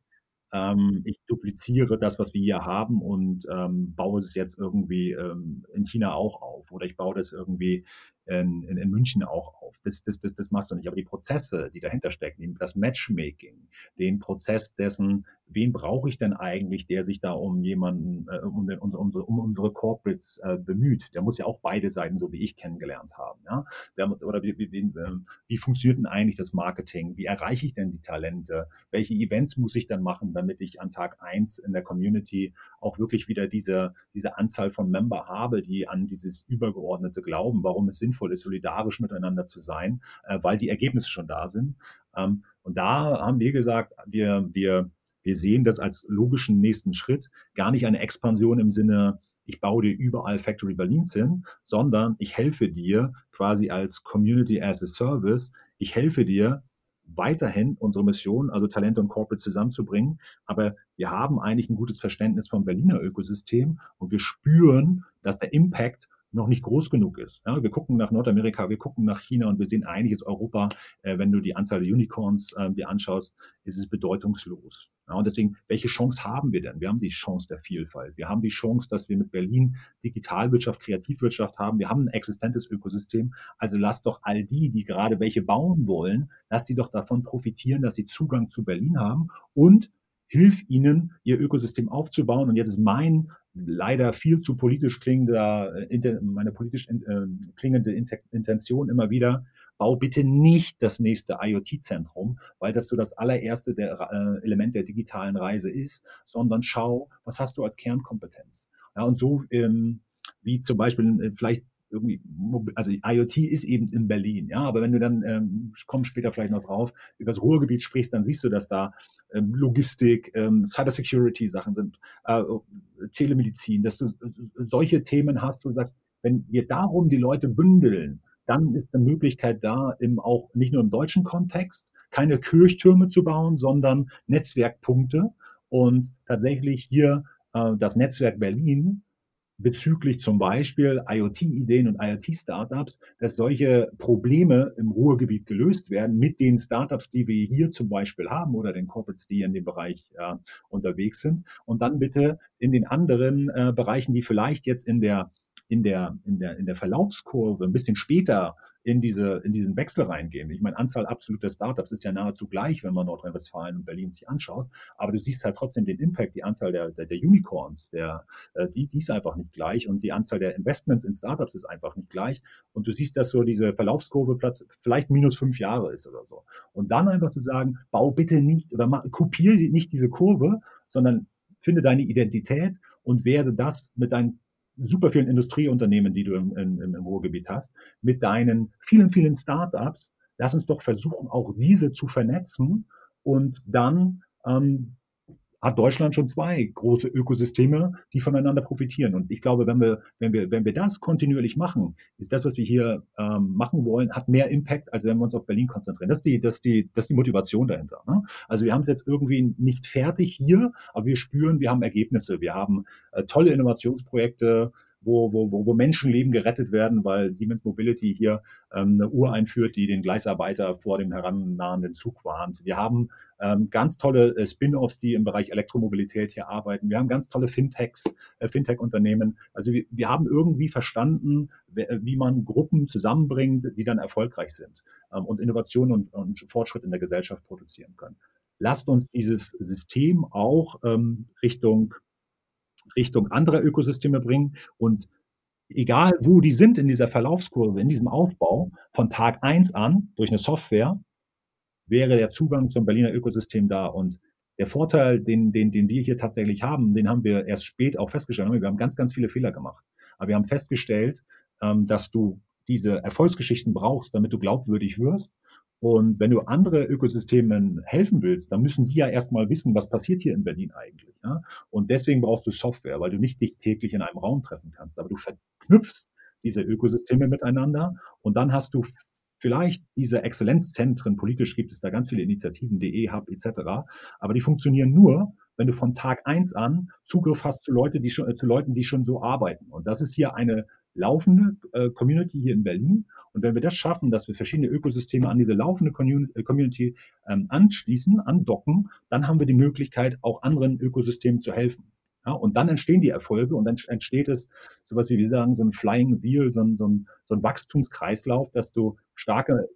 Speaker 2: ähm, ich dupliziere das, was wir hier haben und ähm, baue es jetzt irgendwie ähm, in China auch auf oder ich baue das irgendwie in, in, München auch auf. Das, das, das, das machst du nicht. Aber die Prozesse, die dahinter stecken, das Matchmaking, den Prozess dessen, wen brauche ich denn eigentlich, der sich da um jemanden, äh, um, den, um, um, unsere Corporates äh, bemüht, der muss ja auch beide Seiten, so wie ich kennengelernt haben. Ja? Der, oder wie, wie, wie, ähm, wie funktioniert denn eigentlich das Marketing? Wie erreiche ich denn die Talente? Welche Events muss ich dann machen, damit ich an Tag eins in der Community auch wirklich wieder diese, diese Anzahl von Member habe, die an dieses Übergeordnete glauben, warum es sinnvoll sinnvoll ist, solidarisch miteinander zu sein, äh, weil die Ergebnisse schon da sind. Ähm, und da haben wir gesagt, wir, wir, wir sehen das als logischen nächsten Schritt, gar nicht eine Expansion im Sinne, ich baue dir überall Factory Berlins hin, sondern ich helfe dir quasi als Community as a Service, ich helfe dir weiterhin unsere Mission, also Talente und Corporate zusammenzubringen. Aber wir haben eigentlich ein gutes Verständnis vom Berliner Ökosystem und wir spüren, dass der Impact noch nicht groß genug ist. Ja, wir gucken nach Nordamerika, wir gucken nach China und wir sehen einiges Europa. Äh, wenn du die Anzahl der Unicorns äh, dir anschaust, ist es bedeutungslos. Ja, und deswegen, welche Chance haben wir denn? Wir haben die Chance der Vielfalt. Wir haben die Chance, dass wir mit Berlin Digitalwirtschaft, Kreativwirtschaft haben. Wir haben ein existentes Ökosystem. Also lasst doch all die, die gerade welche bauen wollen, lasst die doch davon profitieren, dass sie Zugang zu Berlin haben und hilf ihnen, ihr Ökosystem aufzubauen. Und jetzt ist mein leider viel zu politisch klingender, äh, meine politisch äh, klingende Intention immer wieder, bau bitte nicht das nächste IoT-Zentrum, weil das so das allererste der, äh, Element der digitalen Reise ist, sondern schau, was hast du als Kernkompetenz? Ja, und so ähm, wie zum Beispiel äh, vielleicht irgendwie, also IoT ist eben in Berlin, ja, aber wenn du dann, ähm, kommst später vielleicht noch drauf, über das Ruhrgebiet sprichst, dann siehst du, dass da ähm, Logistik, ähm, Cybersecurity Sachen sind, äh, Telemedizin, dass du solche Themen hast, wo du sagst, wenn wir darum die Leute bündeln, dann ist eine Möglichkeit da, im auch nicht nur im deutschen Kontext, keine Kirchtürme zu bauen, sondern Netzwerkpunkte. Und tatsächlich hier äh, das Netzwerk Berlin bezüglich zum Beispiel IoT-Ideen und IoT-Startups, dass solche Probleme im Ruhrgebiet gelöst werden mit den Startups, die wir hier zum Beispiel haben oder den Corporates, die in dem Bereich äh, unterwegs sind. Und dann bitte in den anderen äh, Bereichen, die vielleicht jetzt in der in der, in der, in der Verlaufskurve ein bisschen später in, diese, in diesen Wechsel reingehen. Ich meine, Anzahl absoluter Startups ist ja nahezu gleich, wenn man Nordrhein-Westfalen und Berlin sich anschaut. Aber du siehst halt trotzdem den Impact, die Anzahl der, der, der Unicorns, der, äh, die, die ist einfach nicht gleich. Und die Anzahl der Investments in Startups ist einfach nicht gleich. Und du siehst, dass so diese Verlaufskurve Platz, vielleicht minus fünf Jahre ist oder so. Und dann einfach zu sagen, bau bitte nicht oder mach, kopiere nicht diese Kurve, sondern finde deine Identität und werde das mit deinen super vielen Industrieunternehmen, die du im, im, im Ruhrgebiet hast, mit deinen vielen, vielen Startups. Lass uns doch versuchen, auch diese zu vernetzen und dann ähm, hat Deutschland schon zwei große Ökosysteme, die voneinander profitieren. Und ich glaube, wenn wir, wenn wir, wenn wir das kontinuierlich machen, ist das, was wir hier ähm, machen wollen, hat mehr Impact, als wenn wir uns auf Berlin konzentrieren. Das ist die, das ist die, das ist die Motivation dahinter. Ne? Also wir haben es jetzt irgendwie nicht fertig hier, aber wir spüren, wir haben Ergebnisse, wir haben äh, tolle Innovationsprojekte, wo, wo, wo Menschenleben gerettet werden, weil Siemens Mobility hier ähm, eine Uhr einführt, die den Gleisarbeiter vor dem herannahenden Zug warnt. Wir haben ähm, ganz tolle äh, Spin-offs, die im Bereich Elektromobilität hier arbeiten. Wir haben ganz tolle Fintechs, äh, Fintech-Unternehmen. Also wir, wir haben irgendwie verstanden, wie man Gruppen zusammenbringt, die dann erfolgreich sind ähm, und Innovation und, und Fortschritt in der Gesellschaft produzieren können. Lasst uns dieses System auch ähm, Richtung Richtung anderer Ökosysteme bringen und egal wo die sind in dieser Verlaufskurve, in diesem Aufbau, von Tag eins an durch eine Software wäre der Zugang zum Berliner Ökosystem da und der Vorteil, den, den, den wir hier tatsächlich haben, den haben wir erst spät auch festgestellt. Wir haben ganz, ganz viele Fehler gemacht. Aber wir haben festgestellt, ähm, dass du diese Erfolgsgeschichten brauchst, damit du glaubwürdig wirst und wenn du andere Ökosystemen helfen willst, dann müssen die ja erstmal wissen, was passiert hier in Berlin eigentlich. Ja? Und deswegen brauchst du Software, weil du nicht dich täglich in einem Raum treffen kannst. Aber du verknüpfst diese Ökosysteme miteinander und dann hast du vielleicht diese Exzellenzzentren, politisch gibt es da ganz viele Initiativen, DE Hub etc., aber die funktionieren nur, wenn du von Tag eins an Zugriff hast zu, Leute, die schon, äh, zu Leuten, die schon so arbeiten. Und das ist hier eine laufende äh, Community hier in Berlin. Und wenn wir das schaffen, dass wir verschiedene Ökosysteme an diese laufende äh, Community ähm, anschließen, andocken, dann haben wir die Möglichkeit, auch anderen Ökosystemen zu helfen. Ja, und dann entstehen die Erfolge und dann entsteht es sowas wie wir sagen, so ein Flying Wheel, so ein, so ein, so ein Wachstumskreislauf, dass du starke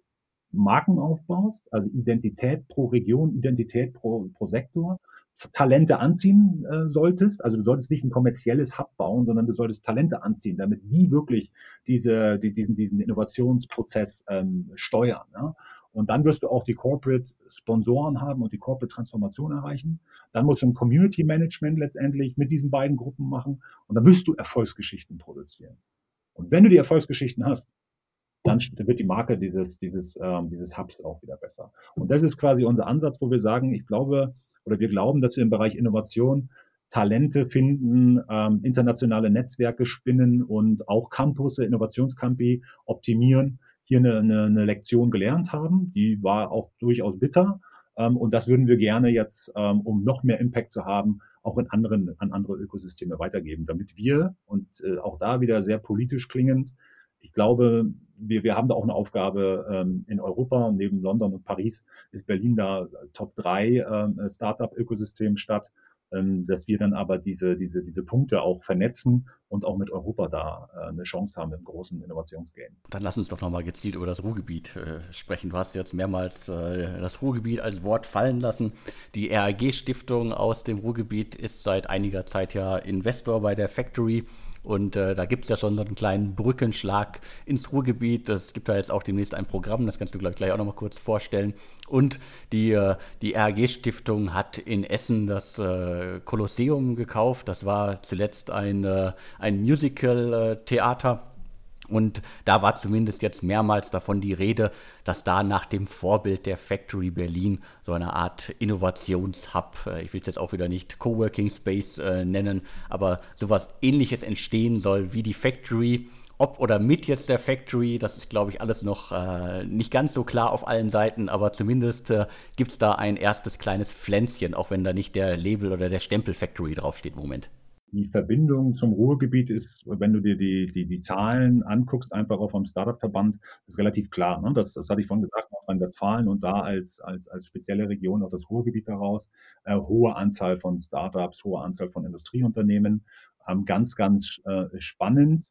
Speaker 2: Marken aufbaust, also Identität pro Region, Identität pro, pro Sektor, Talente anziehen äh, solltest. Also du solltest nicht ein kommerzielles Hub bauen, sondern du solltest Talente anziehen, damit die wirklich diese, die, diesen, diesen Innovationsprozess ähm, steuern. Ja? Und dann wirst du auch die Corporate Sponsoren haben und die Corporate Transformation erreichen. Dann musst du ein Community Management letztendlich mit diesen beiden Gruppen machen und dann wirst du Erfolgsgeschichten produzieren. Und wenn du die Erfolgsgeschichten hast, dann wird die Marke dieses, dieses, ähm, dieses Hubs auch wieder besser. Und das ist quasi unser Ansatz, wo wir sagen, ich glaube, oder wir glauben, dass wir im Bereich Innovation Talente finden, ähm, internationale Netzwerke spinnen und auch Campus, Innovationscampi optimieren, hier eine, eine, eine Lektion gelernt haben. Die war auch durchaus bitter. Ähm, und das würden wir gerne jetzt, ähm, um noch mehr Impact zu haben, auch in anderen, an andere Ökosysteme weitergeben, damit wir, und äh, auch da wieder sehr politisch klingend, ich glaube, wir, wir haben da auch eine Aufgabe ähm, in Europa neben London und Paris ist Berlin da Top 3 ähm, Startup-Ökosystem statt, ähm, dass wir dann aber diese, diese, diese Punkte auch vernetzen und auch mit Europa da äh, eine Chance haben im großen Innovationsgame.
Speaker 1: Dann lass uns doch nochmal gezielt über das Ruhrgebiet äh, sprechen. Du hast jetzt mehrmals äh, das Ruhrgebiet als Wort fallen lassen. Die RAG-Stiftung aus dem Ruhrgebiet ist seit einiger Zeit ja Investor bei der Factory. Und äh, da gibt es ja schon so einen kleinen Brückenschlag ins Ruhrgebiet. Es gibt da jetzt auch demnächst ein Programm, das kannst du gleich, gleich auch nochmal kurz vorstellen. Und die, äh, die RAG-Stiftung hat in Essen das äh, Kolosseum gekauft. Das war zuletzt ein, äh, ein Musical-Theater und da war zumindest jetzt mehrmals davon die Rede, dass da nach dem Vorbild der Factory Berlin so eine Art Innovationshub, äh, ich will es jetzt auch wieder nicht Coworking Space äh, nennen, aber sowas ähnliches entstehen soll wie die Factory. Ob oder mit jetzt der Factory, das ist, glaube ich, alles noch äh, nicht ganz so klar auf allen Seiten, aber zumindest äh, gibt es da ein erstes kleines Pflänzchen, auch wenn da nicht der Label oder der Stempel Factory draufsteht im Moment
Speaker 2: die Verbindung zum Ruhrgebiet ist, wenn du dir die, die, die Zahlen anguckst, einfach auch vom Startup-Verband, ist relativ klar. Ne? Das, das hatte ich vorhin gesagt, Nordrhein-Westfalen und da als, als, als spezielle Region auch das Ruhrgebiet daraus. Äh, hohe Anzahl von Startups, hohe Anzahl von Industrieunternehmen. Ähm, ganz, ganz äh, spannend.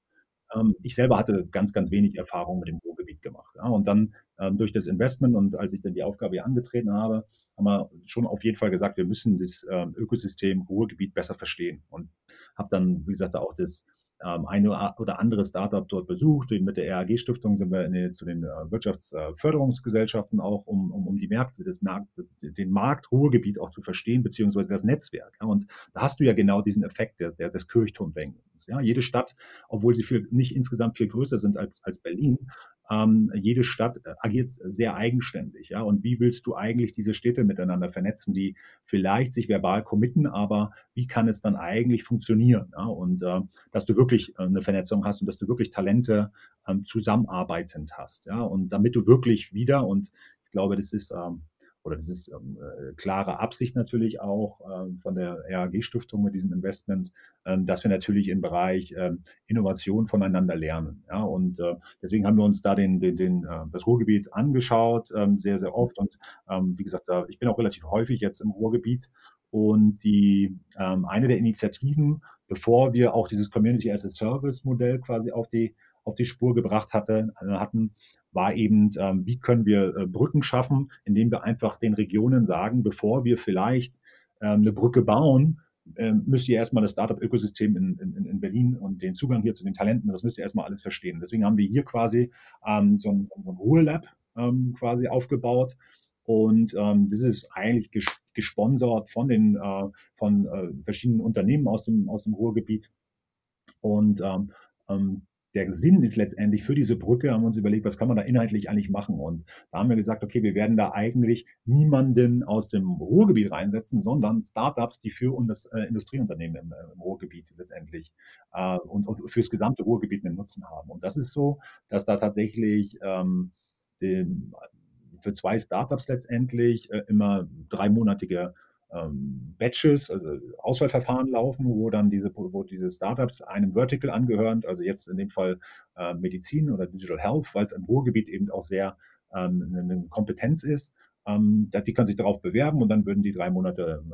Speaker 2: Ähm, ich selber hatte ganz, ganz wenig Erfahrung mit dem Ruhrgebiet gemacht. Ja? Und dann durch das Investment und als ich dann die Aufgabe hier angetreten habe, haben wir schon auf jeden Fall gesagt, wir müssen das ähm, Ökosystem Ruhrgebiet besser verstehen. Und habe dann, wie gesagt, auch das ähm, eine oder andere Startup dort besucht. Mit der RAG-Stiftung sind wir die, zu den äh, Wirtschaftsförderungsgesellschaften auch, um, um, um die Märkte, das Markt, den Markt Ruhrgebiet auch zu verstehen, beziehungsweise das Netzwerk. Und da hast du ja genau diesen Effekt der, der, des Kirchturmdenkens. Ja. Jede Stadt, obwohl sie viel, nicht insgesamt viel größer sind als, als Berlin, ähm, jede Stadt äh, agiert sehr eigenständig. Ja? Und wie willst du eigentlich diese Städte miteinander vernetzen, die vielleicht sich verbal committen, aber wie kann es dann eigentlich funktionieren? Ja? Und äh, dass du wirklich äh, eine Vernetzung hast und dass du wirklich Talente ähm, zusammenarbeitend hast. Ja? Und damit du wirklich wieder, und ich glaube, das ist ähm, oder das ist ähm, äh, klare Absicht natürlich auch ähm, von der RAG-Stiftung mit diesem Investment, ähm, dass wir natürlich im Bereich ähm, Innovation voneinander lernen. Ja? Und äh, deswegen haben wir uns da den, den, den, äh, das Ruhrgebiet angeschaut, ähm, sehr, sehr oft. Und ähm, wie gesagt, da, ich bin auch relativ häufig jetzt im Ruhrgebiet. Und die ähm, eine der Initiativen, bevor wir auch dieses Community as a Service Modell quasi auf die auf die Spur gebracht hatte, äh, hatten, war eben, ähm, wie können wir äh, Brücken schaffen, indem wir einfach den Regionen sagen, bevor wir vielleicht ähm, eine Brücke bauen, ähm, müsst ihr erstmal das Startup-Ökosystem in, in, in, Berlin und den Zugang hier zu den Talenten, das müsst ihr erstmal alles verstehen. Deswegen haben wir hier quasi ähm, so ein, so ein Ruhe-Lab ähm, quasi aufgebaut. Und ähm, das ist eigentlich ges gesponsert von den äh, von äh, verschiedenen Unternehmen aus dem, aus dem Ruhrgebiet. Und der Sinn ist letztendlich für diese Brücke, haben wir uns überlegt, was kann man da inhaltlich eigentlich machen? Und da haben wir gesagt, okay, wir werden da eigentlich niemanden aus dem Ruhrgebiet reinsetzen, sondern Startups, die für das äh, Industrieunternehmen im, äh, im, Ruhrgebiet letztendlich äh, und, und fürs gesamte Ruhrgebiet einen Nutzen haben. Und das ist so, dass da tatsächlich ähm, dem, für zwei Startups letztendlich äh, immer dreimonatige ähm, Batches, also Auswahlverfahren laufen, wo dann diese, wo diese Startups einem Vertical angehören, also jetzt in dem Fall äh, Medizin oder Digital Health, weil es im Ruhrgebiet eben auch sehr ähm, eine Kompetenz ist. Ähm, die können sich darauf bewerben und dann würden die drei Monate ähm,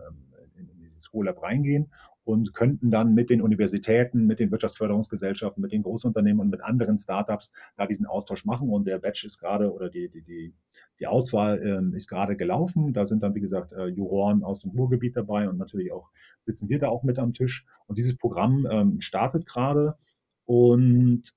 Speaker 2: in, in dieses School-Lab reingehen und könnten dann mit den Universitäten, mit den Wirtschaftsförderungsgesellschaften, mit den Großunternehmen und mit anderen Startups da diesen Austausch machen. Und der Batch ist gerade oder die, die, die, die Auswahl ähm, ist gerade gelaufen. Da sind dann, wie gesagt, äh, Juroren aus dem Ruhrgebiet dabei und natürlich auch sitzen wir da auch mit am Tisch. Und dieses Programm ähm, startet gerade. Und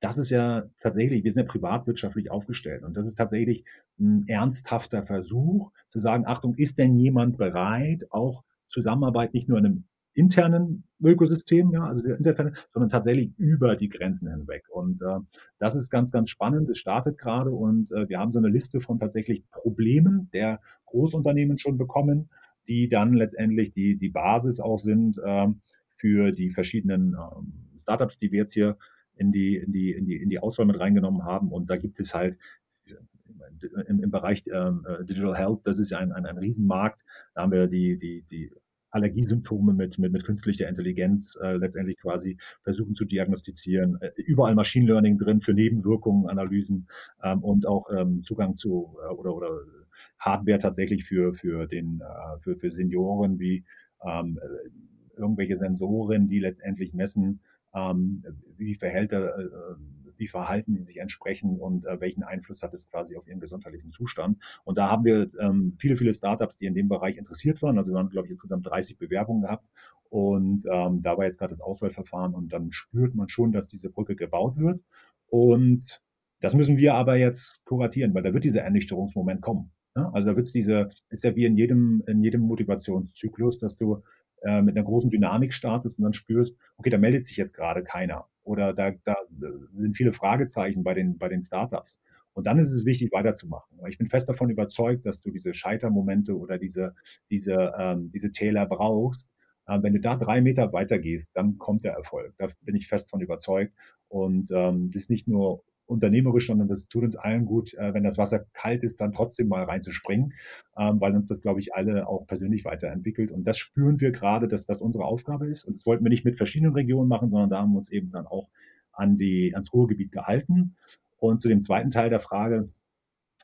Speaker 2: das ist ja tatsächlich, wir sind ja privatwirtschaftlich aufgestellt und das ist tatsächlich ein ernsthafter Versuch zu sagen, Achtung, ist denn jemand bereit, auch Zusammenarbeit nicht nur in einem internen Ökosystem, ja, also der interne, sondern tatsächlich über die Grenzen hinweg. Und äh, das ist ganz, ganz spannend. Es startet gerade und äh, wir haben so eine Liste von tatsächlich Problemen der Großunternehmen schon bekommen, die dann letztendlich die, die Basis auch sind äh, für die verschiedenen äh, Startups, die wir jetzt hier in die, in die, in die, in die Auswahl mit reingenommen haben. Und da gibt es halt im, im Bereich ähm, äh, Digital Health, das ist ja ein, ein, ein Riesenmarkt. Da haben wir die, die, die Allergiesymptome mit, mit, mit künstlicher Intelligenz äh, letztendlich quasi versuchen zu diagnostizieren. Äh, überall Machine Learning drin für Nebenwirkungen, Analysen ähm, und auch ähm, Zugang zu äh, oder, oder Hardware tatsächlich für, für, den, äh, für, für Senioren wie ähm, äh, irgendwelche Sensoren, die letztendlich messen, ähm, wie verhält er, äh, wie verhalten die sich entsprechend und äh, welchen Einfluss hat es quasi auf ihren gesundheitlichen Zustand. Und da haben wir ähm, viele, viele Startups, die in dem Bereich interessiert waren. Also wir haben, glaube ich, insgesamt 30 Bewerbungen gehabt. Und ähm, da war jetzt gerade das Auswahlverfahren und dann spürt man schon, dass diese Brücke gebaut wird. Und das müssen wir aber jetzt kuratieren, weil da wird dieser Ernüchterungsmoment kommen. Ja? Also da wird es diese, ist ja wie in jedem, in jedem Motivationszyklus, dass du äh, mit einer großen Dynamik startest und dann spürst, okay, da meldet sich jetzt gerade keiner oder da, da sind viele Fragezeichen bei den, bei den Startups. Und dann ist es wichtig, weiterzumachen. Ich bin fest davon überzeugt, dass du diese Scheitermomente oder diese, diese, ähm, diese Täler brauchst. Ähm, wenn du da drei Meter weiter gehst, dann kommt der Erfolg. Da bin ich fest von überzeugt. Und ähm, das ist nicht nur unternehmerisch, sondern das tut uns allen gut, äh, wenn das Wasser kalt ist, dann trotzdem mal reinzuspringen, ähm, weil uns das, glaube ich, alle auch persönlich weiterentwickelt. Und das spüren wir gerade, dass das unsere Aufgabe ist. Und das wollten wir nicht mit verschiedenen Regionen machen, sondern da haben wir uns eben dann auch an die, ans Ruhrgebiet gehalten. Und zu dem zweiten Teil der Frage,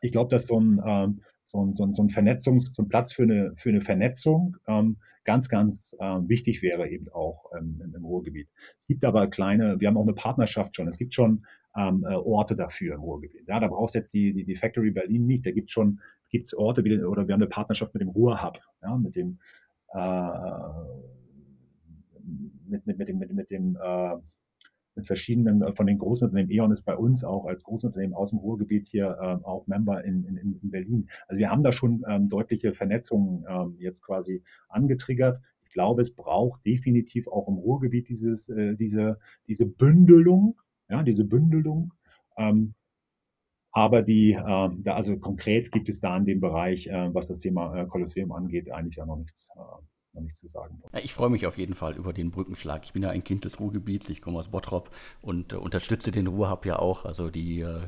Speaker 2: ich glaube, dass so ein, ähm, so ein, so ein, so ein Vernetzungs-, so ein Platz für eine, für eine Vernetzung ähm, ganz, ganz äh, wichtig wäre eben auch ähm, im, im Ruhrgebiet. Es gibt aber kleine, wir haben auch eine Partnerschaft schon. Es gibt schon ähm, äh, Orte dafür im Ruhrgebiet. Ja, da brauchst du jetzt die, die, die Factory Berlin nicht. Da gibt schon gibt's Orte, wie, oder wir haben eine Partnerschaft mit dem Ruhrhub, ja, mit dem äh, mit, mit, mit dem, mit, mit dem äh, mit verschiedenen, äh, von den großen Unternehmen, E.ON ist bei uns auch als Großunternehmen aus dem Ruhrgebiet hier ähm, auch Member in, in, in Berlin. Also wir haben da schon ähm, deutliche Vernetzungen ähm, jetzt quasi angetriggert. Ich glaube, es braucht definitiv auch im Ruhrgebiet dieses, äh, diese, diese Bündelung ja, diese Bündelung. Ähm, aber die, äh, da, also konkret gibt es da in dem Bereich, äh, was das Thema äh, Kolosseum angeht, eigentlich ja noch nichts, äh, noch nichts zu sagen.
Speaker 1: Ja, ich freue mich auf jeden Fall über den Brückenschlag. Ich bin ja ein Kind des Ruhrgebiets, ich komme aus Bottrop und äh, unterstütze den Ruhrhub ja auch, also die äh,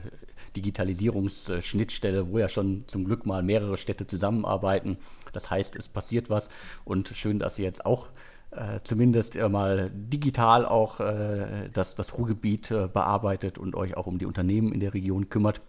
Speaker 1: Digitalisierungsschnittstelle, wo ja schon zum Glück mal mehrere Städte zusammenarbeiten. Das heißt, es passiert was und schön, dass ihr jetzt auch äh, zumindest äh, mal digital auch äh, das, das Ruhrgebiet äh, bearbeitet und euch auch um die Unternehmen in der Region kümmert.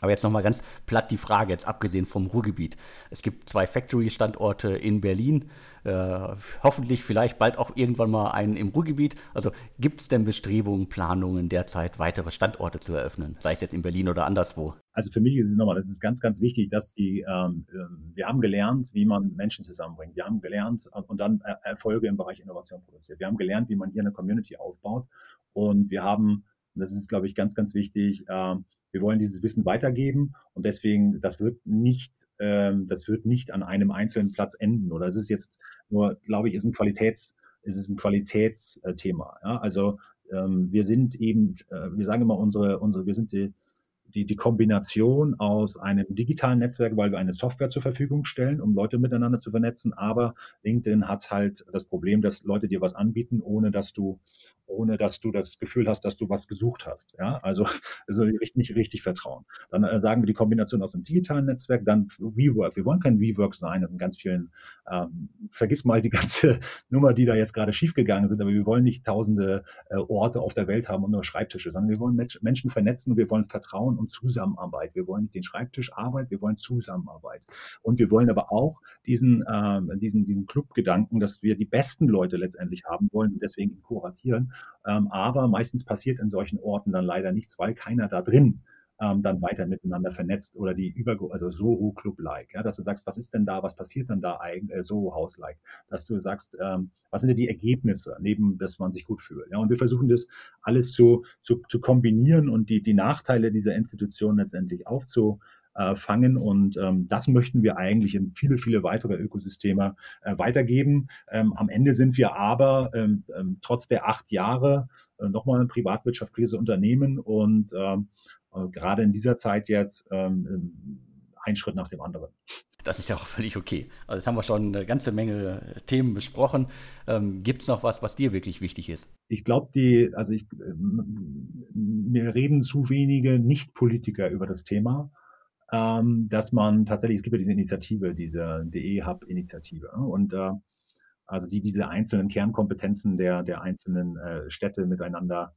Speaker 1: Aber jetzt nochmal ganz platt die Frage, jetzt abgesehen vom Ruhrgebiet. Es gibt zwei Factory-Standorte in Berlin, äh, hoffentlich vielleicht bald auch irgendwann mal einen im Ruhrgebiet. Also gibt es denn Bestrebungen, Planungen derzeit weitere Standorte zu eröffnen, sei es jetzt in Berlin oder anderswo?
Speaker 2: Also für mich ist es nochmal, das ist ganz, ganz wichtig, dass die, ähm, ähm wir haben gelernt, wie man Menschen zusammenbringt. Wir haben gelernt äh, und dann Erfolge im Bereich Innovation produziert. Wir haben gelernt, wie man hier eine Community aufbaut und wir haben, das ist, glaube ich, ganz, ganz wichtig, äh, wir wollen dieses Wissen weitergeben und deswegen, das wird nicht, ähm, das wird nicht an einem einzelnen Platz enden. Oder es ist jetzt nur, glaube ich, ist ein Qualitäts, ist es ein Qualitätsthema. Ja? Also ähm, wir sind eben, äh, wir sagen immer unsere, unsere, wir sind die, die, die Kombination aus einem digitalen Netzwerk, weil wir eine Software zur Verfügung stellen, um Leute miteinander zu vernetzen. Aber LinkedIn hat halt das Problem, dass Leute dir was anbieten, ohne dass du, ohne dass du das Gefühl hast, dass du was gesucht hast. Ja, also, also nicht richtig vertrauen. Dann äh, sagen wir die Kombination aus einem digitalen Netzwerk, dann WeWork. Wir wollen kein WeWork sein in ganz vielen, ähm, vergiss mal die ganze Nummer, die da jetzt gerade schiefgegangen sind, aber wir wollen nicht tausende äh, Orte auf der Welt haben und nur Schreibtische, sondern wir wollen Menschen vernetzen und wir wollen Vertrauen und Zusammenarbeit. Wir wollen nicht den Schreibtisch Arbeit, wir wollen Zusammenarbeit. Und wir wollen aber auch diesen, ähm, diesen, diesen Clubgedanken, dass wir die besten Leute letztendlich haben wollen und deswegen kuratieren. Ähm, aber meistens passiert in solchen Orten dann leider nichts, weil keiner da drin ähm, dann weiter miteinander vernetzt oder die über also Soho Club like, ja, dass du sagst, was ist denn da, was passiert denn da eigentlich äh, Soho House like, dass du sagst, ähm, was sind denn die Ergebnisse neben, dass man sich gut fühlt, ja, und wir versuchen das alles zu, zu, zu kombinieren und die die Nachteile dieser Institution letztendlich aufzu äh, fangen. Und ähm, das möchten wir eigentlich in viele, viele weitere Ökosysteme äh, weitergeben. Ähm, am Ende sind wir aber ähm, ähm trotz der acht Jahre äh, nochmal ein privatwirtschaftliches Unternehmen und ähm, äh, gerade in dieser Zeit jetzt ähm, ein Schritt nach dem anderen.
Speaker 1: Das ist ja auch völlig okay. Also jetzt haben wir schon eine ganze Menge Themen besprochen. Ähm, Gibt es noch was, was dir wirklich wichtig ist?
Speaker 2: Ich glaube, die, also ich, äh, mir reden zu wenige Nicht-Politiker über das Thema, ähm, dass man tatsächlich, es gibt ja diese Initiative, diese DE-Hub-Initiative. Ne? Und äh, also die diese einzelnen Kernkompetenzen der, der einzelnen äh, Städte miteinander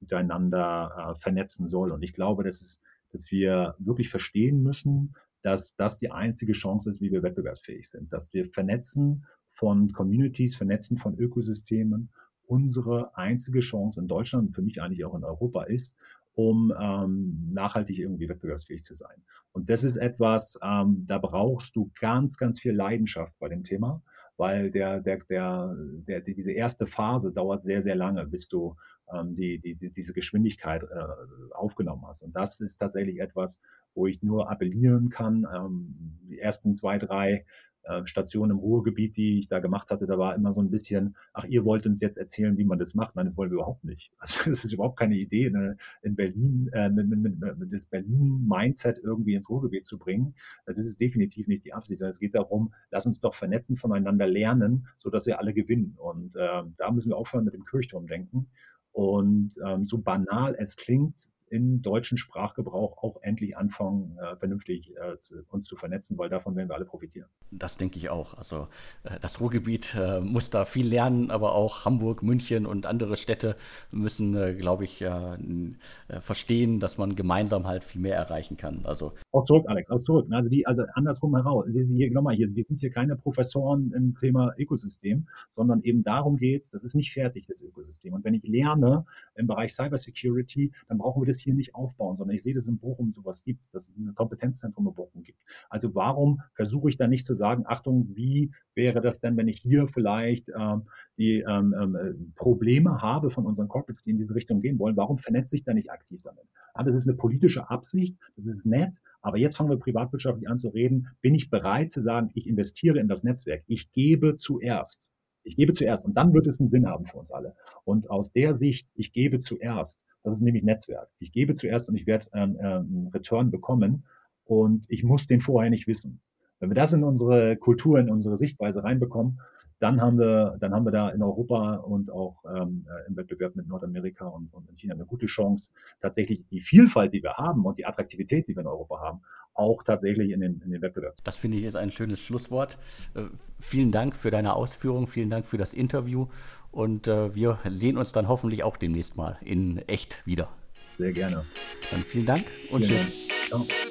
Speaker 2: miteinander äh, vernetzen soll. Und ich glaube, dass, es, dass wir wirklich verstehen müssen, dass das die einzige Chance ist, wie wir wettbewerbsfähig sind. Dass wir vernetzen von Communities, vernetzen von Ökosystemen unsere einzige Chance in Deutschland und für mich eigentlich auch in Europa ist, um ähm, nachhaltig irgendwie wettbewerbsfähig zu sein. Und das ist etwas, ähm, da brauchst du ganz, ganz viel Leidenschaft bei dem Thema, weil der, der, der, der, diese erste Phase dauert sehr, sehr lange, bis du ähm, die, die, die, diese Geschwindigkeit äh, aufgenommen hast. Und das ist tatsächlich etwas, wo ich nur appellieren kann. Ähm, die ersten zwei, drei äh, Station im Ruhrgebiet, die ich da gemacht hatte, da war immer so ein bisschen, ach, ihr wollt uns jetzt erzählen, wie man das macht. Nein, das wollen wir überhaupt nicht. Also das ist überhaupt keine Idee, ne, in Berlin, äh, mit, mit, mit, mit das Berlin-Mindset irgendwie ins Ruhrgebiet zu bringen. Das ist definitiv nicht die Absicht. Es geht darum, lass uns doch vernetzen, voneinander lernen, sodass wir alle gewinnen. Und äh, da müssen wir aufhören mit dem Kirchturmdenken. Und ähm, so banal es klingt, im deutschen Sprachgebrauch auch endlich anfangen, äh, vernünftig äh, zu, uns zu vernetzen, weil davon werden wir alle profitieren.
Speaker 1: Das denke ich auch. Also äh, das Ruhrgebiet äh, muss da viel lernen, aber auch Hamburg, München und andere Städte müssen, äh, glaube ich, verstehen, dass man gemeinsam halt viel mehr erreichen kann. Also
Speaker 2: auch zurück, Alex, auch zurück. Also die, also andersrum heraus. Sie, Sie hier, nochmal, hier, wir sind hier keine Professoren im Thema Ökosystem, sondern eben darum geht es, das ist nicht fertig, das Ökosystem. Und wenn ich lerne im Bereich Cybersecurity, dann brauchen wir das hier nicht aufbauen, sondern ich sehe, dass es in Bochum sowas gibt, dass es ein Kompetenzzentrum in Bochum gibt. Also warum versuche ich da nicht zu sagen, Achtung, wie wäre das denn, wenn ich hier vielleicht ähm, die ähm, ähm, äh, Probleme habe von unseren Corporates, die in diese Richtung gehen wollen, warum vernetze ich da nicht aktiv damit? Ja, das ist eine politische Absicht, das ist nett, aber jetzt fangen wir privatwirtschaftlich an zu reden. Bin ich bereit zu sagen, ich investiere in das Netzwerk, ich gebe zuerst. Ich gebe zuerst und dann wird es einen Sinn haben für uns alle. Und aus der Sicht, ich gebe zuerst, das ist nämlich Netzwerk. Ich gebe zuerst und ich werde ähm, ähm, Return bekommen und ich muss den vorher nicht wissen. Wenn wir das in unsere Kultur, in unsere Sichtweise reinbekommen, dann haben wir, dann haben wir da in Europa und auch ähm, äh, im Wettbewerb mit Nordamerika und, und in China eine gute Chance, tatsächlich die Vielfalt, die wir haben und die Attraktivität, die wir in Europa haben, auch tatsächlich in den, in den Wettbewerb.
Speaker 1: Das finde ich ist ein schönes Schlusswort. Äh, vielen Dank für deine Ausführungen, vielen Dank für das Interview und äh, wir sehen uns dann hoffentlich auch demnächst mal in echt wieder.
Speaker 2: Sehr gerne.
Speaker 1: Dann vielen Dank und vielen tschüss. Dank. Ciao.